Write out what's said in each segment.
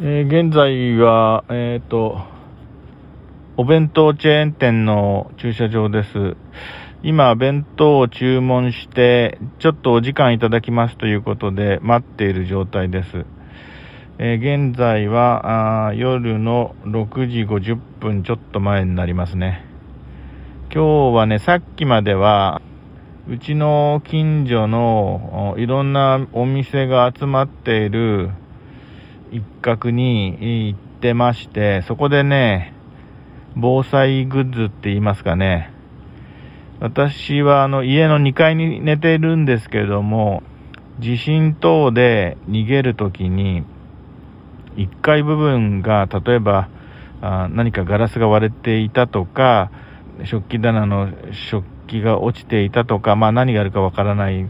えー現在は、えっ、と、お弁当チェーン店の駐車場です。今、弁当を注文して、ちょっとお時間いただきますということで、待っている状態です。えー現在は夜の6時50分ちょっと前になりますね。今日はね、さっきまでは、うちの近所のいろんなお店が集まっている一角に行ってまして、そこでね、防災グッズって言いますかね、私はあの家の2階に寝ているんですけれども、地震等で逃げるときに、1階部分が例えばあ何かガラスが割れていたとか、食器棚の食器が落ちていたとか、まあ何があるかわからない、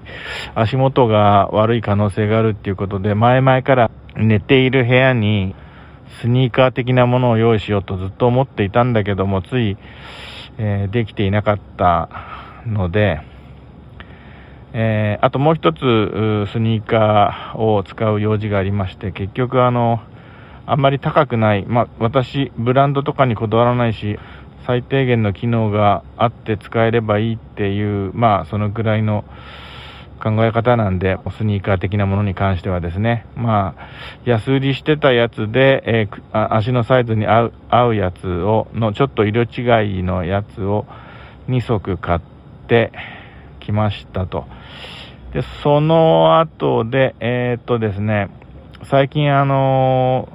足元が悪い可能性があるっていうことで、前々から寝ている部屋にスニーカー的なものを用意しようとずっと思っていたんだけども、つい、えーできていなかったので、えーあともう一つスニーカーを使う用事がありまして結局あのあんまり高くない、まあ、私ブランドとかにこだわらないし最低限の機能があって使えればいいっていうまあそのぐらいの考え方なんでスニーカー的なものに関してはですねまあ安売りしてたやつで、えー足のサイズに合う合うやつをのちょっと色違いのやつを2足買ってきましたと。で、その後で、えーっとですね、最近あの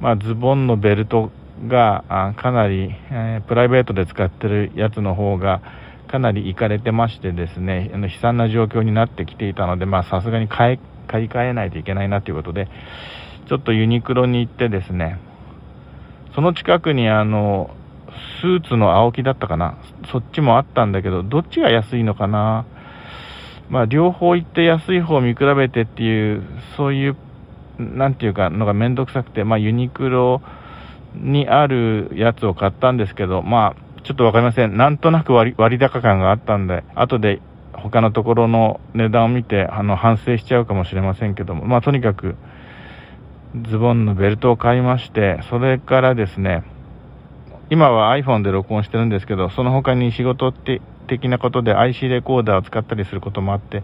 ーまあ、ズボンのベルトがかなり、えープライベートで使ってるやつの方がかなりいかれてましてですね、あの悲惨な状況になってきていたので、まあさすがに買い買い替えないといけないなということで、ちょっとユニクロに行ってですね、その近くにあの、スーツの青木だったかな、そっちもあったんだけど、どっちが安いのかな、まあ、両方行って安い方を見比べてっていう、そういう、なんていうか、のがめんどくさくて、まあ、ユニクロにあるやつを買ったんですけど、まあ、ちょっとわかりません。なんとなく割高感があったんで、後で他のところの値段を見て、あの、反省しちゃうかもしれませんけども、まあ、とにかく、ズボンのベルトを買いまして、それからですね、今は iPhone で録音してるんですけど、その他に仕事って的なことで IC レコーダーを使ったりすることもあって、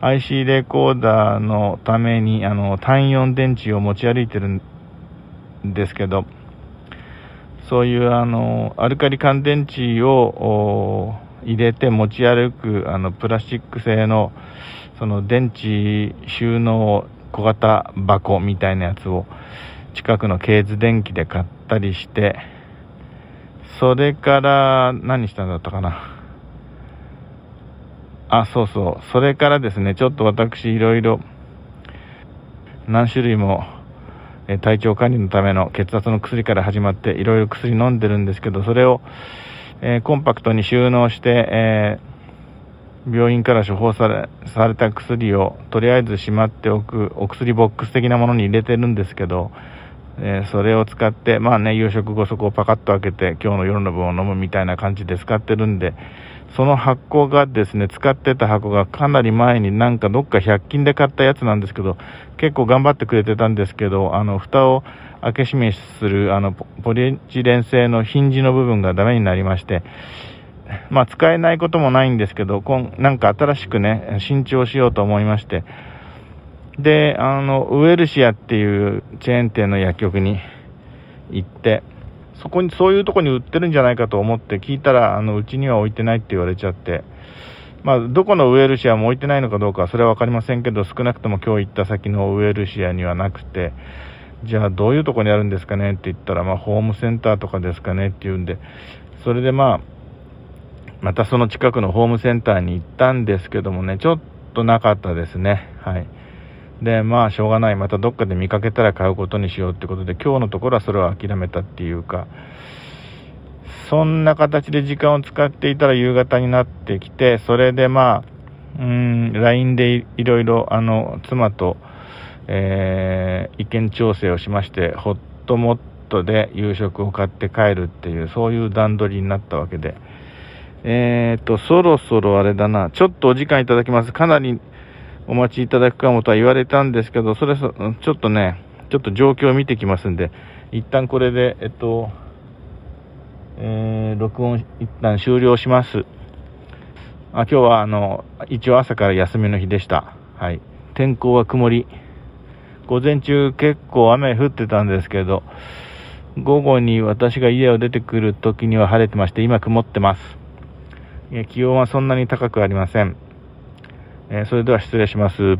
IC レコーダーのためにあの単4電池を持ち歩いてるんですけど、そういうあのアルカリ乾電池を入れて持ち歩くあのプラスチック製のその電池収納小型箱みたいなやつを近くのケーズ電機で買ったりして、それから何したんだったかな。あ、そうそう。それからですね、ちょっと私いろいろ何種類もえ体調管理のための血圧の薬から始まっていろいろ薬飲んでるんですけど、それを、えコンパクトに収納して、え病院から処方されされた薬をとりあえずしまっておくお薬ボックス的なものに入れてるんですけど、えーそれを使って、まあね、夕食後そこをパカッと開けて、今日の夜の分を飲むみたいな感じで使ってるんで、その箱がですね、使ってた箱がかなり前になんかどっか100均で買ったやつなんですけど、結構頑張ってくれてたんですけど、あの、蓋を開け閉めする、あの、ポリエチレン製のヒンジの部分がダメになりまして、まあ使えないこともないんですけど、今なんか新しくね、新調しようと思いまして、で、あの、ウエルシアっていうチェーン店の薬局に行って、そこに、そういうとこに売ってるんじゃないかと思って聞いたら、あの、うちには置いてないって言われちゃって、まあ、どこのウエルシアも置いてないのかどうかそれはわかりませんけど、少なくとも今日行った先のウエルシアにはなくて、じゃあどういうとこにあるんですかねって言ったら、まあ、ホームセンターとかですかねって言うんで、それでまあ、またその近くのホームセンターに行ったんですけどもね、ちょっとなかったですね。はい。で、まあ、しょうがない。またどっかで見かけたら買うことにしようってことで、今日のところはそれを諦めたっていうか、そんな形で時間を使っていたら夕方になってきて、それでまあ、うん、LINE でいろいろ、あの、妻と、えー意見調整をしまして、ホットモットで夕食を買って帰るっていう、そういう段取りになったわけで、えーと、そろそろあれだな、ちょっとお時間いただきます。かなりお待ちいただくかもとは言われたんですけど、それそ、ちょっとね、ちょっと状況を見てきますんで、一旦これで、えっと、えー、録音一旦終了します。あ今日はあの、一応朝から休みの日でした。はい。天候は曇り。午前中結構雨降ってたんですけど、午後に私が家を出てくる時には晴れてまして、今曇ってます。気温はそんなに高くありません。えー、それでは失礼します。